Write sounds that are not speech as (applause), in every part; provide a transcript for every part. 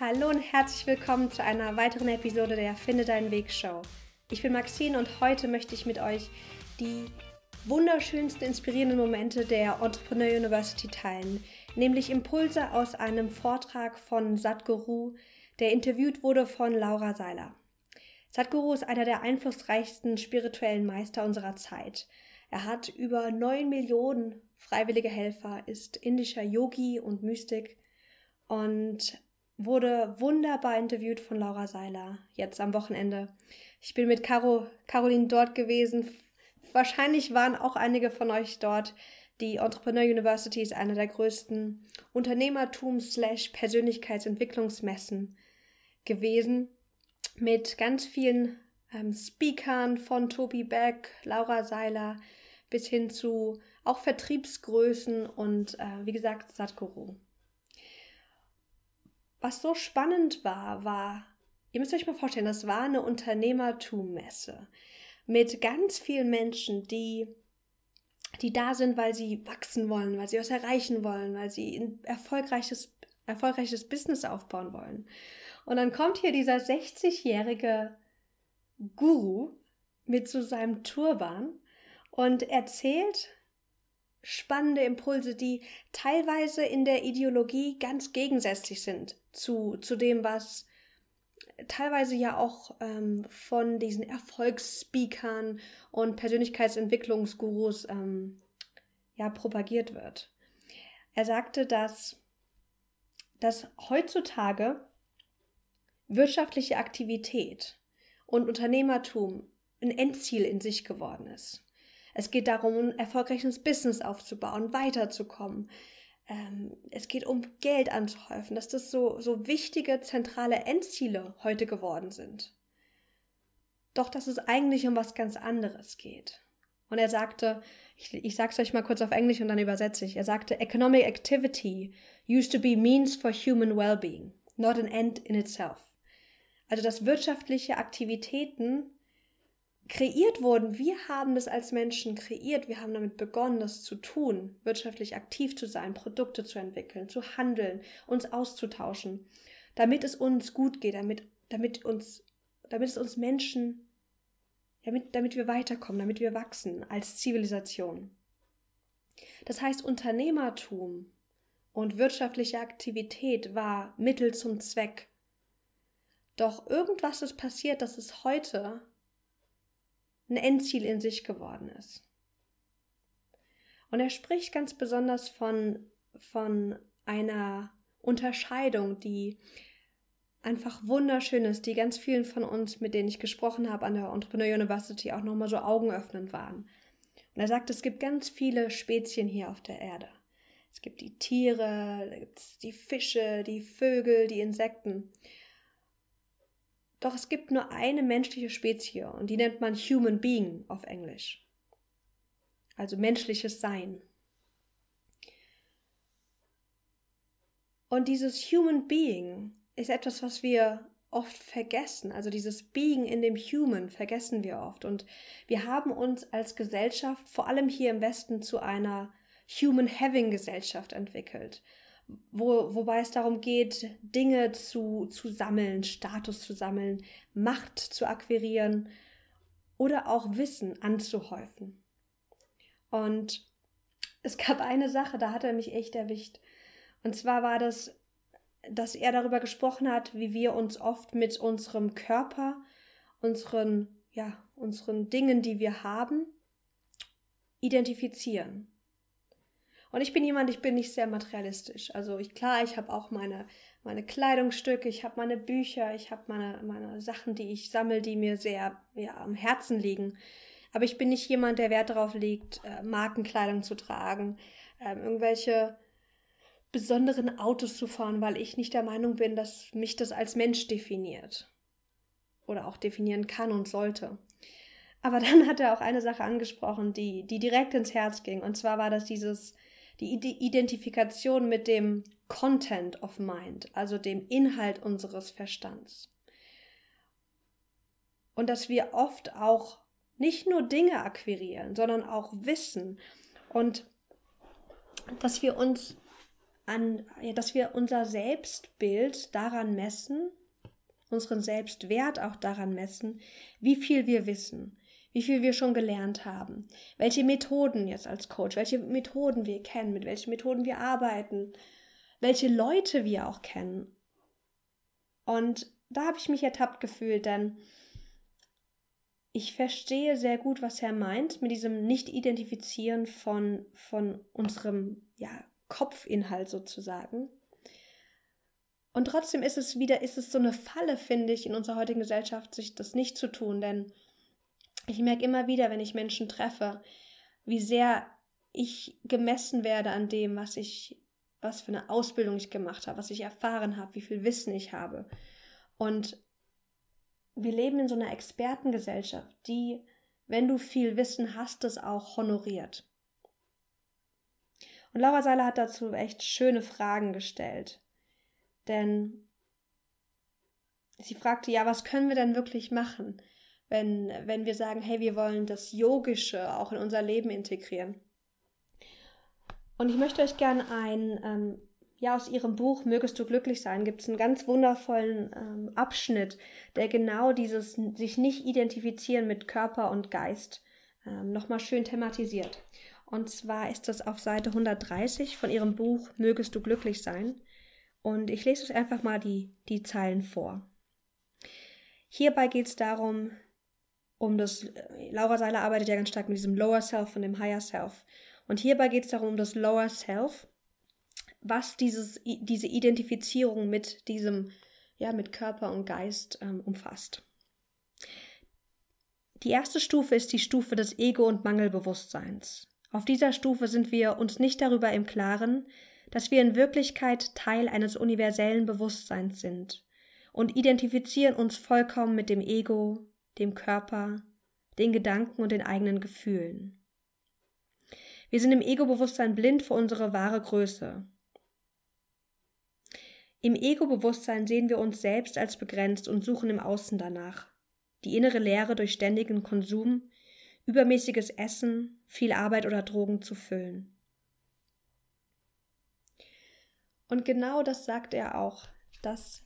Hallo und herzlich willkommen zu einer weiteren Episode der Finde deinen Weg Show. Ich bin Maxine und heute möchte ich mit euch die wunderschönsten inspirierenden Momente der Entrepreneur University teilen, nämlich Impulse aus einem Vortrag von Sadhguru, der interviewt wurde von Laura Seiler. Sadhguru ist einer der einflussreichsten spirituellen Meister unserer Zeit. Er hat über 9 Millionen freiwillige Helfer, ist indischer Yogi und Mystik und wurde wunderbar interviewt von Laura Seiler jetzt am Wochenende. Ich bin mit Caro, Caroline dort gewesen. Wahrscheinlich waren auch einige von euch dort. Die Entrepreneur University ist eine der größten Unternehmertums-Persönlichkeitsentwicklungsmessen gewesen mit ganz vielen ähm, Speakern von Tobi Beck, Laura Seiler bis hin zu auch Vertriebsgrößen und äh, wie gesagt Satguru. Was so spannend war, war, ihr müsst euch mal vorstellen, das war eine Unternehmertummesse mit ganz vielen Menschen, die die da sind, weil sie wachsen wollen, weil sie was erreichen wollen, weil sie ein erfolgreiches, erfolgreiches Business aufbauen wollen. Und dann kommt hier dieser 60-jährige Guru mit so seinem Turban und erzählt spannende Impulse, die teilweise in der Ideologie ganz gegensätzlich sind zu, zu dem, was teilweise ja auch ähm, von diesen Erfolgsspeakern und Persönlichkeitsentwicklungsgurus ähm, ja propagiert wird. Er sagte, dass, dass heutzutage wirtschaftliche Aktivität und Unternehmertum ein Endziel in sich geworden ist. Es geht darum, ein erfolgreiches Business aufzubauen, weiterzukommen. Ähm, es geht um Geld anzuhäufen, dass das so, so wichtige zentrale Endziele heute geworden sind. Doch dass es eigentlich um was ganz anderes geht. Und er sagte, ich, ich sag's euch mal kurz auf Englisch und dann übersetze ich. Er sagte, Economic activity used to be means for human well-being, not an end in itself. Also dass wirtschaftliche Aktivitäten kreiert wurden. Wir haben das als Menschen kreiert. Wir haben damit begonnen, das zu tun, wirtschaftlich aktiv zu sein, Produkte zu entwickeln, zu handeln, uns auszutauschen, damit es uns gut geht, damit, damit, uns, damit es uns Menschen, damit, damit wir weiterkommen, damit wir wachsen als Zivilisation. Das heißt, Unternehmertum und wirtschaftliche Aktivität war Mittel zum Zweck. Doch irgendwas ist passiert, dass es heute ein Endziel in sich geworden ist. Und er spricht ganz besonders von, von einer Unterscheidung, die einfach wunderschön ist, die ganz vielen von uns, mit denen ich gesprochen habe an der Entrepreneur University, auch nochmal so augenöffnend waren. Und er sagt, es gibt ganz viele Spezien hier auf der Erde. Es gibt die Tiere, da gibt die Fische, die Vögel, die Insekten. Doch es gibt nur eine menschliche Spezie und die nennt man Human Being auf Englisch. Also menschliches Sein. Und dieses Human Being ist etwas, was wir oft vergessen. Also dieses Being in dem Human vergessen wir oft. Und wir haben uns als Gesellschaft, vor allem hier im Westen, zu einer Human Having Gesellschaft entwickelt wo, wobei es darum geht, Dinge zu, zu sammeln, Status zu sammeln, Macht zu akquirieren oder auch Wissen anzuhäufen. Und es gab eine Sache, da hat er mich echt erwischt. Und zwar war das, dass er darüber gesprochen hat, wie wir uns oft mit unserem Körper, unseren, ja, unseren Dingen, die wir haben, identifizieren. Und ich bin jemand, ich bin nicht sehr materialistisch. Also ich, klar, ich habe auch meine, meine Kleidungsstücke, ich habe meine Bücher, ich habe meine, meine Sachen, die ich sammle, die mir sehr ja, am Herzen liegen. Aber ich bin nicht jemand, der Wert darauf legt, äh, Markenkleidung zu tragen, äh, irgendwelche besonderen Autos zu fahren, weil ich nicht der Meinung bin, dass mich das als Mensch definiert. Oder auch definieren kann und sollte. Aber (laughs) dann hat er auch eine Sache angesprochen, die, die direkt ins Herz ging. Und zwar war das dieses, die Identifikation mit dem Content of Mind, also dem Inhalt unseres Verstands. Und dass wir oft auch nicht nur Dinge akquirieren, sondern auch Wissen und dass wir uns an, ja, dass wir unser Selbstbild daran messen, unseren Selbstwert auch daran messen, wie viel wir wissen, wie viel wir schon gelernt haben, welche Methoden jetzt als Coach, welche Methoden wir kennen, mit welchen Methoden wir arbeiten, welche Leute wir auch kennen. Und da habe ich mich ertappt gefühlt, denn ich verstehe sehr gut, was er meint mit diesem Nicht-Identifizieren von, von unserem ja, Kopfinhalt sozusagen. Und trotzdem ist es wieder, ist es so eine Falle, finde ich, in unserer heutigen Gesellschaft, sich das nicht zu tun. Denn ich merke immer wieder, wenn ich Menschen treffe, wie sehr ich gemessen werde an dem, was ich, was für eine Ausbildung ich gemacht habe, was ich erfahren habe, wie viel Wissen ich habe. Und wir leben in so einer Expertengesellschaft, die, wenn du viel Wissen hast, es auch honoriert. Und Laura Seiler hat dazu echt schöne Fragen gestellt. Denn sie fragte, ja, was können wir denn wirklich machen, wenn, wenn wir sagen, hey, wir wollen das Yogische auch in unser Leben integrieren. Und ich möchte euch gerne ein, ähm, ja, aus ihrem Buch Mögest du glücklich sein, gibt es einen ganz wundervollen ähm, Abschnitt, der genau dieses sich nicht identifizieren mit Körper und Geist ähm, nochmal schön thematisiert. Und zwar ist das auf Seite 130 von ihrem Buch Mögest du glücklich sein. Und ich lese euch einfach mal die, die Zeilen vor. Hierbei geht es darum, um das, Laura Seiler arbeitet ja ganz stark mit diesem Lower Self und dem Higher Self. Und hierbei geht es darum, um das Lower Self, was dieses, diese Identifizierung mit diesem, ja, mit Körper und Geist ähm, umfasst. Die erste Stufe ist die Stufe des Ego- und Mangelbewusstseins. Auf dieser Stufe sind wir uns nicht darüber im Klaren, dass wir in Wirklichkeit Teil eines universellen Bewusstseins sind und identifizieren uns vollkommen mit dem Ego, dem Körper, den Gedanken und den eigenen Gefühlen. Wir sind im Ego-Bewusstsein blind für unsere wahre Größe. Im Ego-Bewusstsein sehen wir uns selbst als begrenzt und suchen im Außen danach. Die innere Leere durch ständigen Konsum, übermäßiges Essen, viel Arbeit oder Drogen zu füllen. Und genau das sagt er auch, dass,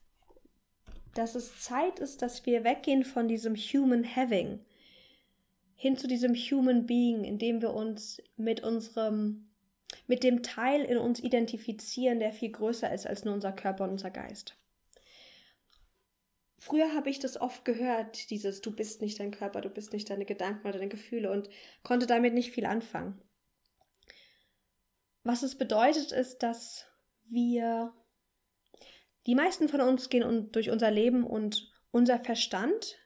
dass es Zeit ist, dass wir weggehen von diesem Human Having hin zu diesem Human Being, in dem wir uns mit unserem, mit dem Teil in uns identifizieren, der viel größer ist als nur unser Körper und unser Geist. Früher habe ich das oft gehört, dieses Du bist nicht dein Körper, du bist nicht deine Gedanken oder deine Gefühle und konnte damit nicht viel anfangen. Was es bedeutet, ist, dass wir, die meisten von uns gehen durch unser Leben und unser Verstand,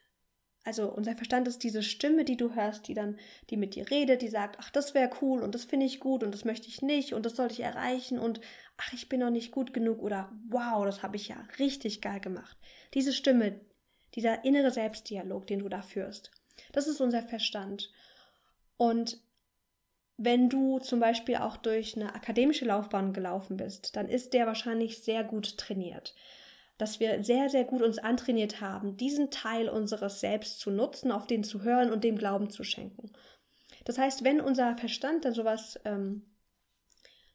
also unser Verstand ist diese Stimme, die du hörst, die dann, die mit dir redet, die sagt, ach, das wäre cool und das finde ich gut und das möchte ich nicht und das sollte ich erreichen und ach, ich bin noch nicht gut genug oder wow, das habe ich ja richtig geil gemacht. Diese Stimme, dieser innere Selbstdialog, den du da führst, das ist unser Verstand. Und wenn du zum Beispiel auch durch eine akademische Laufbahn gelaufen bist, dann ist der wahrscheinlich sehr gut trainiert. Dass wir sehr, sehr gut uns antrainiert haben, diesen Teil unseres Selbst zu nutzen, auf den zu hören und dem Glauben zu schenken. Das heißt, wenn unser Verstand dann sowas, ähm,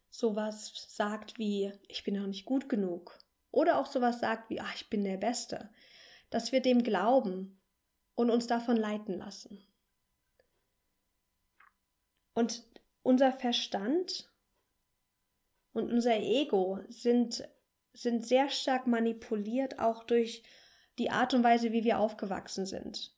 sowas sagt wie, ich bin noch nicht gut genug, oder auch sowas sagt wie, ach, ich bin der Beste, dass wir dem glauben und uns davon leiten lassen. Und unser Verstand und unser Ego sind, sind sehr stark manipuliert, auch durch die Art und Weise, wie wir aufgewachsen sind.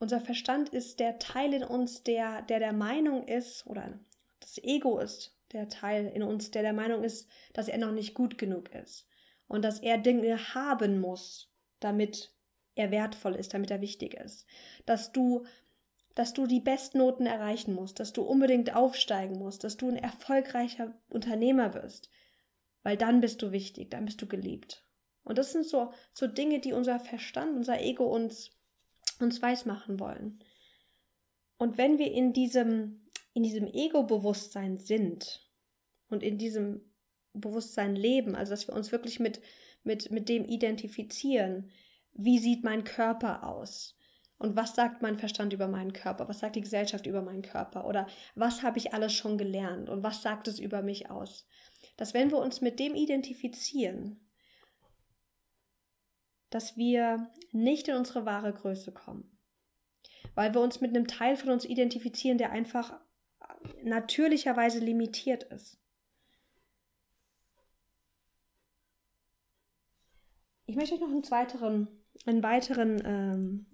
Unser Verstand ist der Teil in uns, der, der der Meinung ist, oder das Ego ist der Teil in uns, der der Meinung ist, dass er noch nicht gut genug ist und dass er Dinge haben muss, damit er wertvoll ist, damit er wichtig ist. Dass du dass du die Bestnoten erreichen musst, dass du unbedingt aufsteigen musst, dass du ein erfolgreicher Unternehmer wirst, weil dann bist du wichtig, dann bist du geliebt. Und das sind so, so Dinge, die unser Verstand, unser Ego uns, uns weismachen wollen. Und wenn wir in diesem, in diesem Ego-Bewusstsein sind und in diesem Bewusstsein leben, also dass wir uns wirklich mit, mit, mit dem identifizieren, wie sieht mein Körper aus? Und was sagt mein Verstand über meinen Körper? Was sagt die Gesellschaft über meinen Körper? Oder was habe ich alles schon gelernt? Und was sagt es über mich aus? Dass wenn wir uns mit dem identifizieren, dass wir nicht in unsere wahre Größe kommen. Weil wir uns mit einem Teil von uns identifizieren, der einfach natürlicherweise limitiert ist. Ich möchte euch noch einen weiteren, einen weiteren ähm,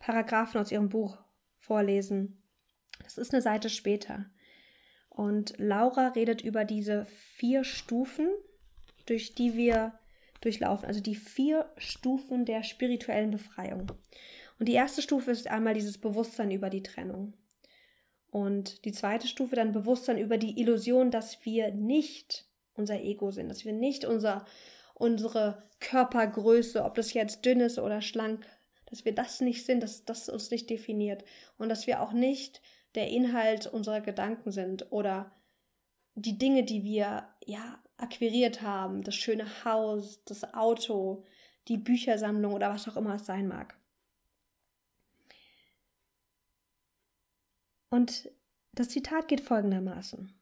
Paragraphen aus ihrem Buch vorlesen. Das ist eine Seite später. Und Laura redet über diese vier Stufen, durch die wir durchlaufen, also die vier Stufen der spirituellen Befreiung. Und die erste Stufe ist einmal dieses Bewusstsein über die Trennung. Und die zweite Stufe dann Bewusstsein über die Illusion, dass wir nicht unser Ego sind, dass wir nicht unser, unsere Körpergröße, ob das jetzt dünn ist oder schlank, dass wir das nicht sind, dass das uns nicht definiert und dass wir auch nicht der Inhalt unserer Gedanken sind oder die Dinge, die wir ja akquiriert haben, das schöne Haus, das Auto, die Büchersammlung oder was auch immer es sein mag. Und das Zitat geht folgendermaßen.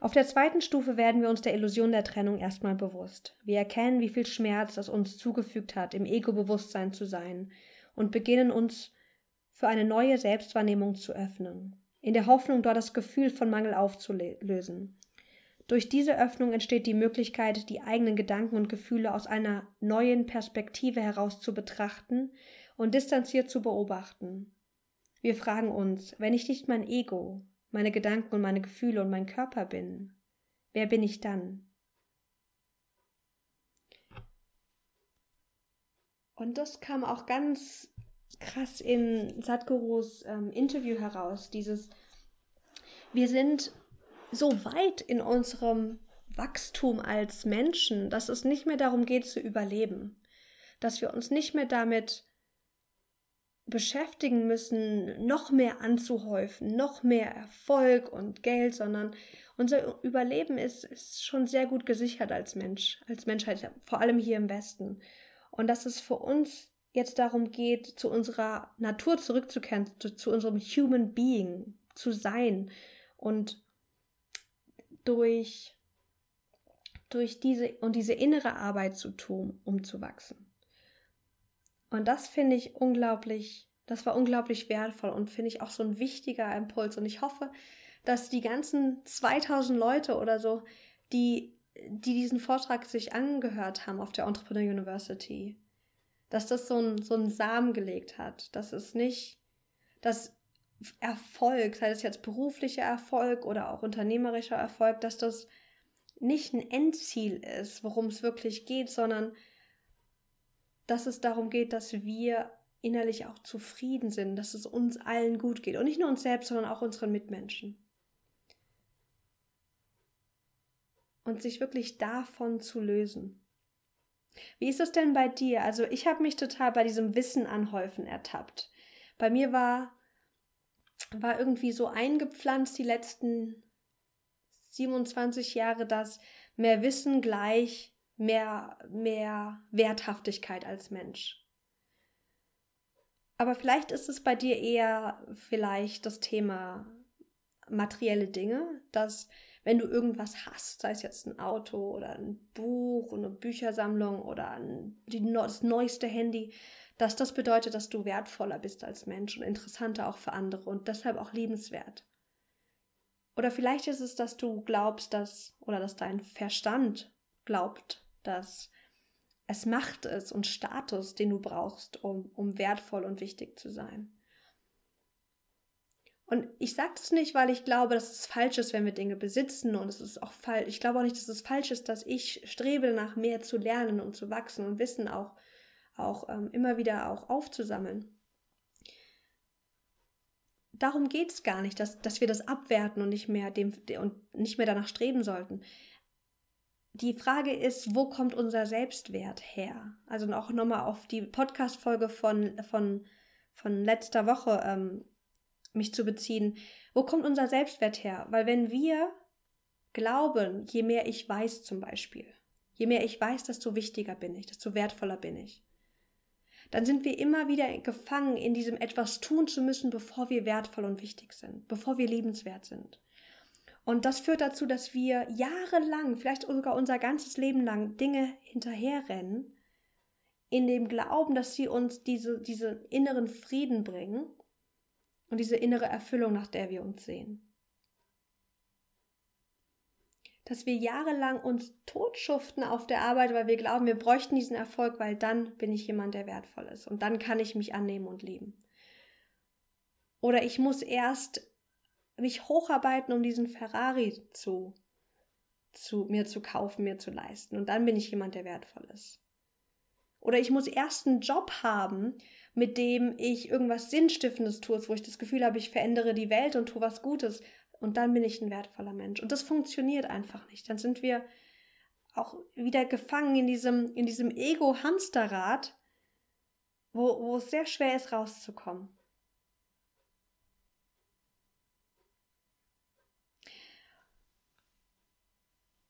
Auf der zweiten Stufe werden wir uns der Illusion der Trennung erstmal bewusst. Wir erkennen, wie viel Schmerz es uns zugefügt hat, im Ego-Bewusstsein zu sein und beginnen uns für eine neue Selbstwahrnehmung zu öffnen, in der Hoffnung, dort das Gefühl von Mangel aufzulösen. Durch diese Öffnung entsteht die Möglichkeit, die eigenen Gedanken und Gefühle aus einer neuen Perspektive heraus zu betrachten und distanziert zu beobachten. Wir fragen uns, wenn ich nicht mein Ego, meine Gedanken und meine Gefühle und mein Körper bin, wer bin ich dann? Und das kam auch ganz krass in Sadhgurus ähm, Interview heraus, dieses wir sind so weit in unserem Wachstum als Menschen, dass es nicht mehr darum geht zu überleben, dass wir uns nicht mehr damit beschäftigen müssen, noch mehr anzuhäufen, noch mehr Erfolg und Geld, sondern unser Überleben ist, ist schon sehr gut gesichert als Mensch, als Menschheit, vor allem hier im Westen. Und dass es für uns jetzt darum geht, zu unserer Natur zurückzukehren, zu, zu unserem Human Being zu sein und durch, durch diese und diese innere Arbeit zu tun, um zu wachsen. Und das finde ich unglaublich, das war unglaublich wertvoll und finde ich auch so ein wichtiger Impuls. Und ich hoffe, dass die ganzen 2000 Leute oder so, die, die diesen Vortrag sich angehört haben auf der Entrepreneur University, dass das so ein, so einen Samen gelegt hat, dass es nicht, dass Erfolg, sei es jetzt beruflicher Erfolg oder auch unternehmerischer Erfolg, dass das nicht ein Endziel ist, worum es wirklich geht, sondern dass es darum geht, dass wir innerlich auch zufrieden sind, dass es uns allen gut geht. Und nicht nur uns selbst, sondern auch unseren Mitmenschen. Und sich wirklich davon zu lösen. Wie ist es denn bei dir? Also ich habe mich total bei diesem Wissen anhäufen ertappt. Bei mir war, war irgendwie so eingepflanzt die letzten 27 Jahre, dass mehr Wissen gleich mehr, mehr Werthaftigkeit als Mensch. Aber vielleicht ist es bei dir eher vielleicht das Thema materielle Dinge, dass wenn du irgendwas hast, sei es jetzt ein Auto oder ein Buch, eine Büchersammlung oder ein, die, das neueste Handy, dass das bedeutet, dass du wertvoller bist als Mensch und interessanter auch für andere und deshalb auch liebenswert. Oder vielleicht ist es, dass du glaubst, dass, oder dass dein Verstand glaubt, dass es Macht ist und Status, den du brauchst, um, um wertvoll und wichtig zu sein. Und ich sage das nicht, weil ich glaube, dass es falsch ist, wenn wir Dinge besitzen. Und es ist auch falsch. Ich glaube auch nicht, dass es falsch ist, dass ich strebe nach mehr zu lernen und zu wachsen und Wissen auch, auch ähm, immer wieder auch aufzusammeln. Darum geht es gar nicht, dass, dass wir das abwerten und nicht mehr dem und nicht mehr danach streben sollten die Frage ist, wo kommt unser Selbstwert her? Also auch nochmal auf die Podcast-Folge von, von, von letzter Woche ähm, mich zu beziehen. Wo kommt unser Selbstwert her? Weil wenn wir glauben, je mehr ich weiß zum Beispiel, je mehr ich weiß, desto wichtiger bin ich, desto wertvoller bin ich, dann sind wir immer wieder gefangen in diesem etwas tun zu müssen, bevor wir wertvoll und wichtig sind, bevor wir liebenswert sind. Und das führt dazu, dass wir jahrelang, vielleicht sogar unser ganzes Leben lang Dinge hinterherrennen, in dem Glauben, dass sie uns diese, diese inneren Frieden bringen und diese innere Erfüllung, nach der wir uns sehen. Dass wir jahrelang uns totschuften auf der Arbeit, weil wir glauben, wir bräuchten diesen Erfolg, weil dann bin ich jemand, der wertvoll ist und dann kann ich mich annehmen und lieben. Oder ich muss erst mich hocharbeiten, um diesen Ferrari zu, zu mir zu kaufen, mir zu leisten. Und dann bin ich jemand, der wertvoll ist. Oder ich muss erst einen Job haben, mit dem ich irgendwas Sinnstiftendes tue, wo ich das Gefühl habe, ich verändere die Welt und tue was Gutes. Und dann bin ich ein wertvoller Mensch. Und das funktioniert einfach nicht. Dann sind wir auch wieder gefangen in diesem, in diesem Ego-Hamsterrad, wo, wo es sehr schwer ist, rauszukommen.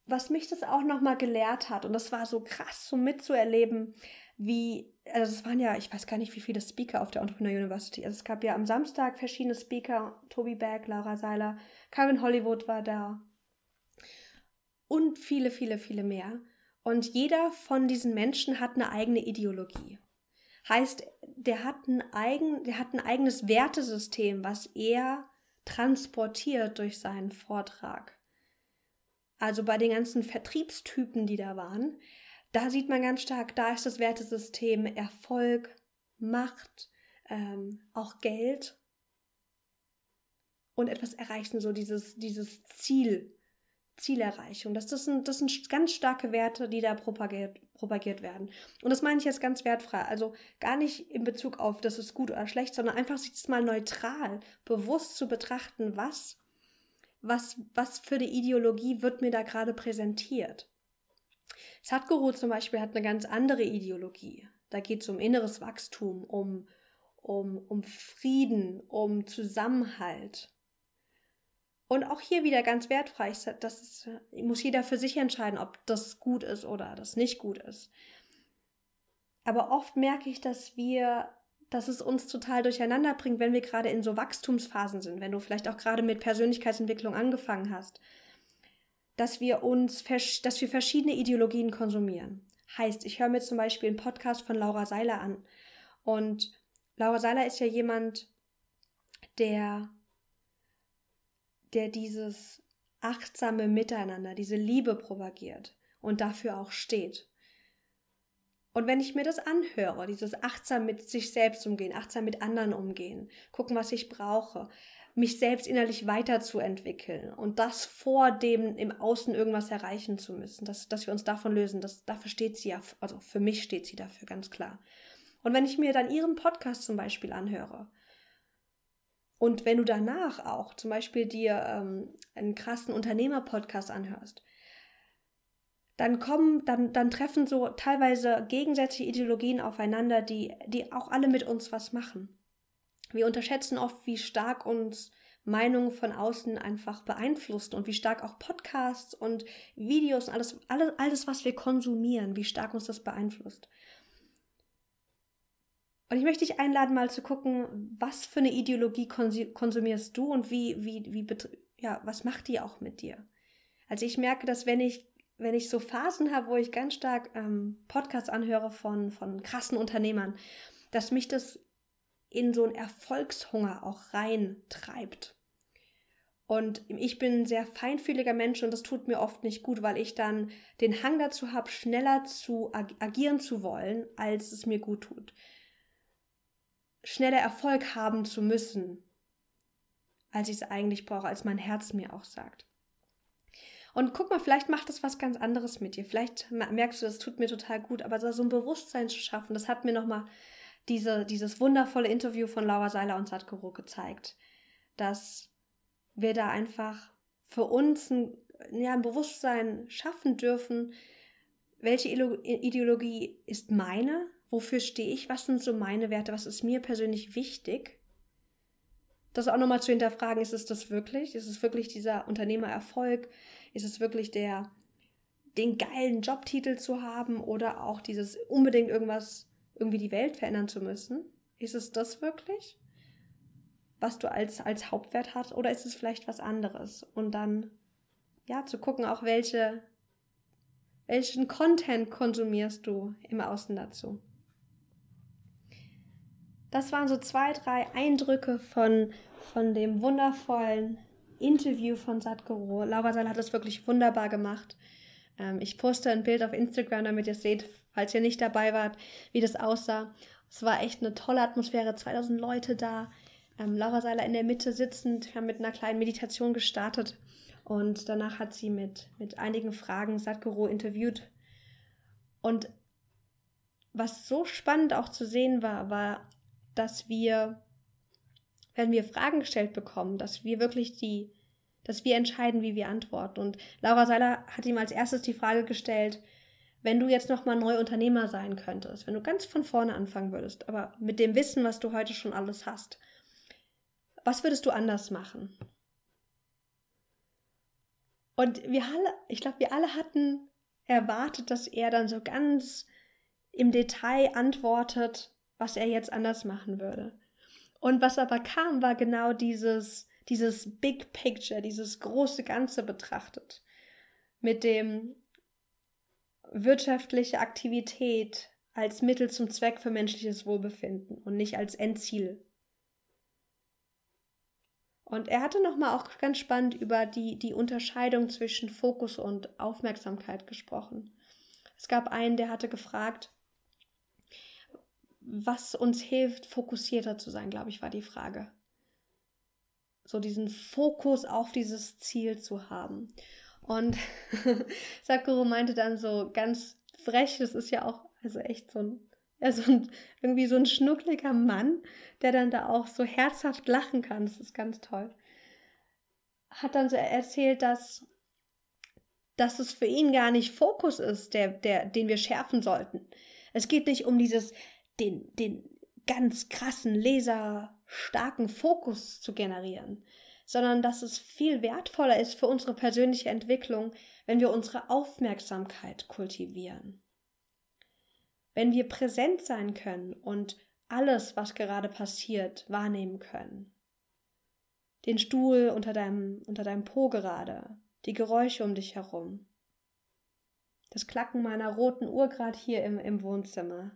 Was mich das auch nochmal gelehrt hat, und das war so krass, so mitzuerleben, wie, also es waren ja, ich weiß gar nicht, wie viele Speaker auf der Entrepreneur University. Also es gab ja am Samstag verschiedene Speaker, Toby Beck, Laura Seiler, Kevin Hollywood war da und viele, viele, viele mehr. Und jeder von diesen Menschen hat eine eigene Ideologie. Heißt, der hat ein, eigen, der hat ein eigenes Wertesystem, was er transportiert durch seinen Vortrag also bei den ganzen Vertriebstypen, die da waren, da sieht man ganz stark, da ist das Wertesystem Erfolg, Macht, ähm, auch Geld und etwas erreichen, so dieses, dieses Ziel, Zielerreichung. Das, das, sind, das sind ganz starke Werte, die da propagiert, propagiert werden. Und das meine ich jetzt ganz wertfrei. Also gar nicht in Bezug auf, das ist gut oder schlecht, sondern einfach sich das mal neutral, bewusst zu betrachten, was was, was für eine Ideologie wird mir da gerade präsentiert. Sadhguru zum Beispiel hat eine ganz andere Ideologie. Da geht es um inneres Wachstum, um, um, um Frieden, um Zusammenhalt. Und auch hier wieder ganz wertfrei, das ist, muss jeder für sich entscheiden, ob das gut ist oder das nicht gut ist. Aber oft merke ich, dass wir dass es uns total durcheinander bringt, wenn wir gerade in so Wachstumsphasen sind, wenn du vielleicht auch gerade mit Persönlichkeitsentwicklung angefangen hast, dass wir uns, dass wir verschiedene Ideologien konsumieren. Heißt, ich höre mir zum Beispiel einen Podcast von Laura Seiler an und Laura Seiler ist ja jemand, der, der dieses achtsame Miteinander, diese Liebe propagiert und dafür auch steht. Und wenn ich mir das anhöre, dieses achtsam mit sich selbst umgehen, achtsam mit anderen umgehen, gucken, was ich brauche, mich selbst innerlich weiterzuentwickeln und das vor dem im Außen irgendwas erreichen zu müssen, dass, dass wir uns davon lösen, das, dafür steht sie ja, also für mich steht sie dafür ganz klar. Und wenn ich mir dann ihren Podcast zum Beispiel anhöre und wenn du danach auch zum Beispiel dir ähm, einen krassen Unternehmer-Podcast anhörst, dann kommen, dann, dann treffen so teilweise gegensätzliche Ideologien aufeinander, die, die auch alle mit uns was machen. Wir unterschätzen oft, wie stark uns Meinungen von außen einfach beeinflusst und wie stark auch Podcasts und Videos und alles, alles, alles, was wir konsumieren, wie stark uns das beeinflusst. Und ich möchte dich einladen, mal zu gucken, was für eine Ideologie konsumierst du und wie, wie, wie, ja, was macht die auch mit dir? Also ich merke, dass wenn ich wenn ich so Phasen habe, wo ich ganz stark ähm, Podcasts anhöre von, von krassen Unternehmern, dass mich das in so einen Erfolgshunger auch reintreibt. Und ich bin ein sehr feinfühliger Mensch und das tut mir oft nicht gut, weil ich dann den Hang dazu habe, schneller zu ag agieren zu wollen, als es mir gut tut. Schneller Erfolg haben zu müssen, als ich es eigentlich brauche, als mein Herz mir auch sagt. Und guck mal, vielleicht macht das was ganz anderes mit dir. Vielleicht merkst du, das tut mir total gut, aber so ein Bewusstsein zu schaffen, das hat mir nochmal diese, dieses wundervolle Interview von Laura Seiler und Sadhguru gezeigt, dass wir da einfach für uns ein, ja, ein Bewusstsein schaffen dürfen, welche Ideologie ist meine, wofür stehe ich, was sind so meine Werte, was ist mir persönlich wichtig das auch nochmal zu hinterfragen, ist es das wirklich? Ist es wirklich dieser Unternehmererfolg? Ist es wirklich der, den geilen Jobtitel zu haben oder auch dieses unbedingt irgendwas, irgendwie die Welt verändern zu müssen? Ist es das wirklich, was du als, als Hauptwert hast? Oder ist es vielleicht was anderes? Und dann, ja, zu gucken, auch welche, welchen Content konsumierst du im Außen dazu? Das waren so zwei, drei Eindrücke von, von dem wundervollen Interview von Sadhguru. Laura Seil hat das wirklich wunderbar gemacht. Ähm, ich poste ein Bild auf Instagram, damit ihr seht, falls ihr nicht dabei wart, wie das aussah. Es war echt eine tolle Atmosphäre, 2000 Leute da. Ähm, Laura Seiler in der Mitte sitzend. Wir haben mit einer kleinen Meditation gestartet und danach hat sie mit, mit einigen Fragen Sadhguru interviewt. Und was so spannend auch zu sehen war, war, dass wir, wenn wir Fragen gestellt bekommen, dass wir wirklich die dass wir entscheiden, wie wir antworten. Und Laura Seiler hat ihm als erstes die Frage gestellt, wenn du jetzt nochmal neu Unternehmer sein könntest, wenn du ganz von vorne anfangen würdest, aber mit dem Wissen, was du heute schon alles hast, was würdest du anders machen? Und wir alle, ich glaube, wir alle hatten erwartet, dass er dann so ganz im Detail antwortet, was er jetzt anders machen würde. Und was aber kam, war genau dieses, dieses Big Picture, dieses große Ganze betrachtet, mit dem wirtschaftliche Aktivität als Mittel zum Zweck für menschliches Wohlbefinden und nicht als Endziel. Und er hatte nochmal auch ganz spannend über die, die Unterscheidung zwischen Fokus und Aufmerksamkeit gesprochen. Es gab einen, der hatte gefragt, was uns hilft, fokussierter zu sein, glaube ich, war die Frage so diesen Fokus auf dieses Ziel zu haben. Und (laughs) Sakuro meinte dann so ganz frech, das ist ja auch also echt so ein, ja, so ein, irgendwie so ein schnuckliger Mann, der dann da auch so herzhaft lachen kann. Das ist ganz toll. Hat dann so erzählt, dass, dass es für ihn gar nicht Fokus ist, der, der, den wir schärfen sollten. Es geht nicht um dieses, den, den ganz krassen Leser, starken Fokus zu generieren, sondern dass es viel wertvoller ist für unsere persönliche Entwicklung, wenn wir unsere Aufmerksamkeit kultivieren. Wenn wir präsent sein können und alles, was gerade passiert, wahrnehmen können. Den Stuhl unter deinem, unter deinem Po gerade, die Geräusche um dich herum, das Klacken meiner roten Uhr gerade hier im, im Wohnzimmer,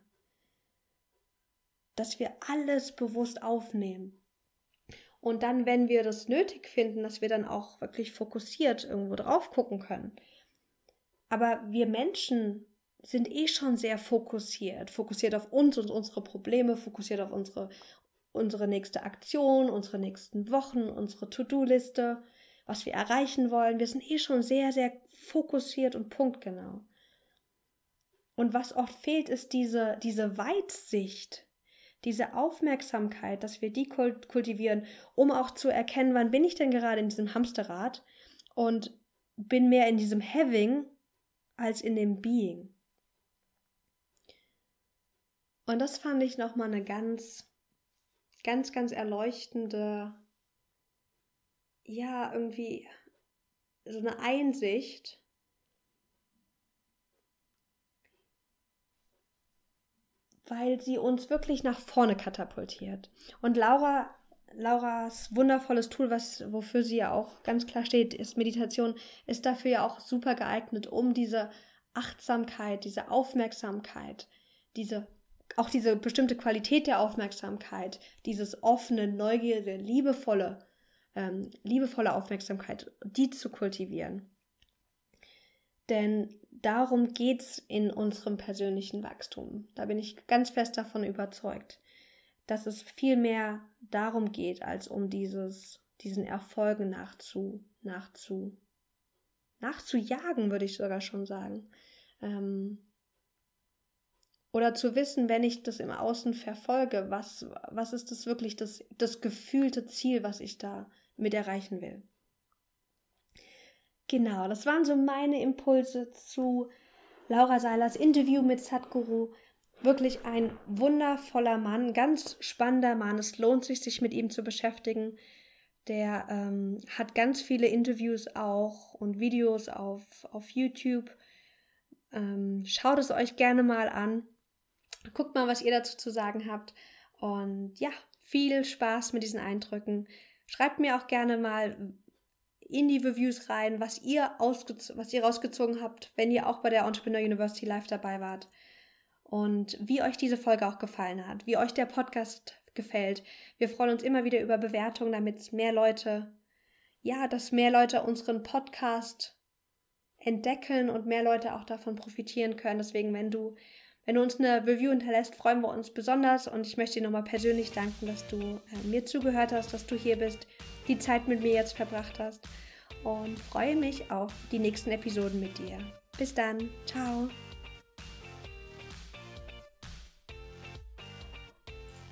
dass wir alles bewusst aufnehmen. Und dann, wenn wir das nötig finden, dass wir dann auch wirklich fokussiert irgendwo drauf gucken können. Aber wir Menschen sind eh schon sehr fokussiert, fokussiert auf uns und unsere Probleme, fokussiert auf unsere, unsere nächste Aktion, unsere nächsten Wochen, unsere To-Do-Liste, was wir erreichen wollen. Wir sind eh schon sehr, sehr fokussiert und punktgenau. Und was oft fehlt, ist diese, diese Weitsicht, diese Aufmerksamkeit, dass wir die kultivieren, um auch zu erkennen, wann bin ich denn gerade in diesem Hamsterrad und bin mehr in diesem Having als in dem Being. Und das fand ich nochmal eine ganz, ganz, ganz erleuchtende, ja, irgendwie so eine Einsicht, weil sie uns wirklich nach vorne katapultiert. Und Laura, Lauras wundervolles Tool, was, wofür sie ja auch ganz klar steht, ist Meditation, ist dafür ja auch super geeignet, um diese Achtsamkeit, diese Aufmerksamkeit, diese auch diese bestimmte Qualität der Aufmerksamkeit, dieses offene, neugierige, liebevolle, ähm, liebevolle Aufmerksamkeit, die zu kultivieren. Denn darum geht es in unserem persönlichen Wachstum. Da bin ich ganz fest davon überzeugt, dass es viel mehr darum geht, als um dieses, diesen Erfolgen nachzu, nachzu, nachzujagen, würde ich sogar schon sagen. Ähm, oder zu wissen, wenn ich das im Außen verfolge, was, was ist das wirklich das, das gefühlte Ziel, was ich da mit erreichen will. Genau, das waren so meine Impulse zu Laura Seilers Interview mit Sadhguru. Wirklich ein wundervoller Mann, ganz spannender Mann. Es lohnt sich, sich mit ihm zu beschäftigen. Der ähm, hat ganz viele Interviews auch und Videos auf, auf YouTube. Ähm, schaut es euch gerne mal an. Guckt mal, was ihr dazu zu sagen habt. Und ja, viel Spaß mit diesen Eindrücken. Schreibt mir auch gerne mal in die Reviews rein, was ihr, was ihr rausgezogen habt, wenn ihr auch bei der Entrepreneur University Live dabei wart. Und wie euch diese Folge auch gefallen hat, wie euch der Podcast gefällt. Wir freuen uns immer wieder über Bewertungen, damit mehr Leute, ja, dass mehr Leute unseren Podcast entdecken und mehr Leute auch davon profitieren können. Deswegen, wenn du, wenn du uns eine Review hinterlässt, freuen wir uns besonders und ich möchte dir nochmal persönlich danken, dass du äh, mir zugehört hast, dass du hier bist, die Zeit mit mir jetzt verbracht hast und freue mich auf die nächsten Episoden mit dir. Bis dann, ciao.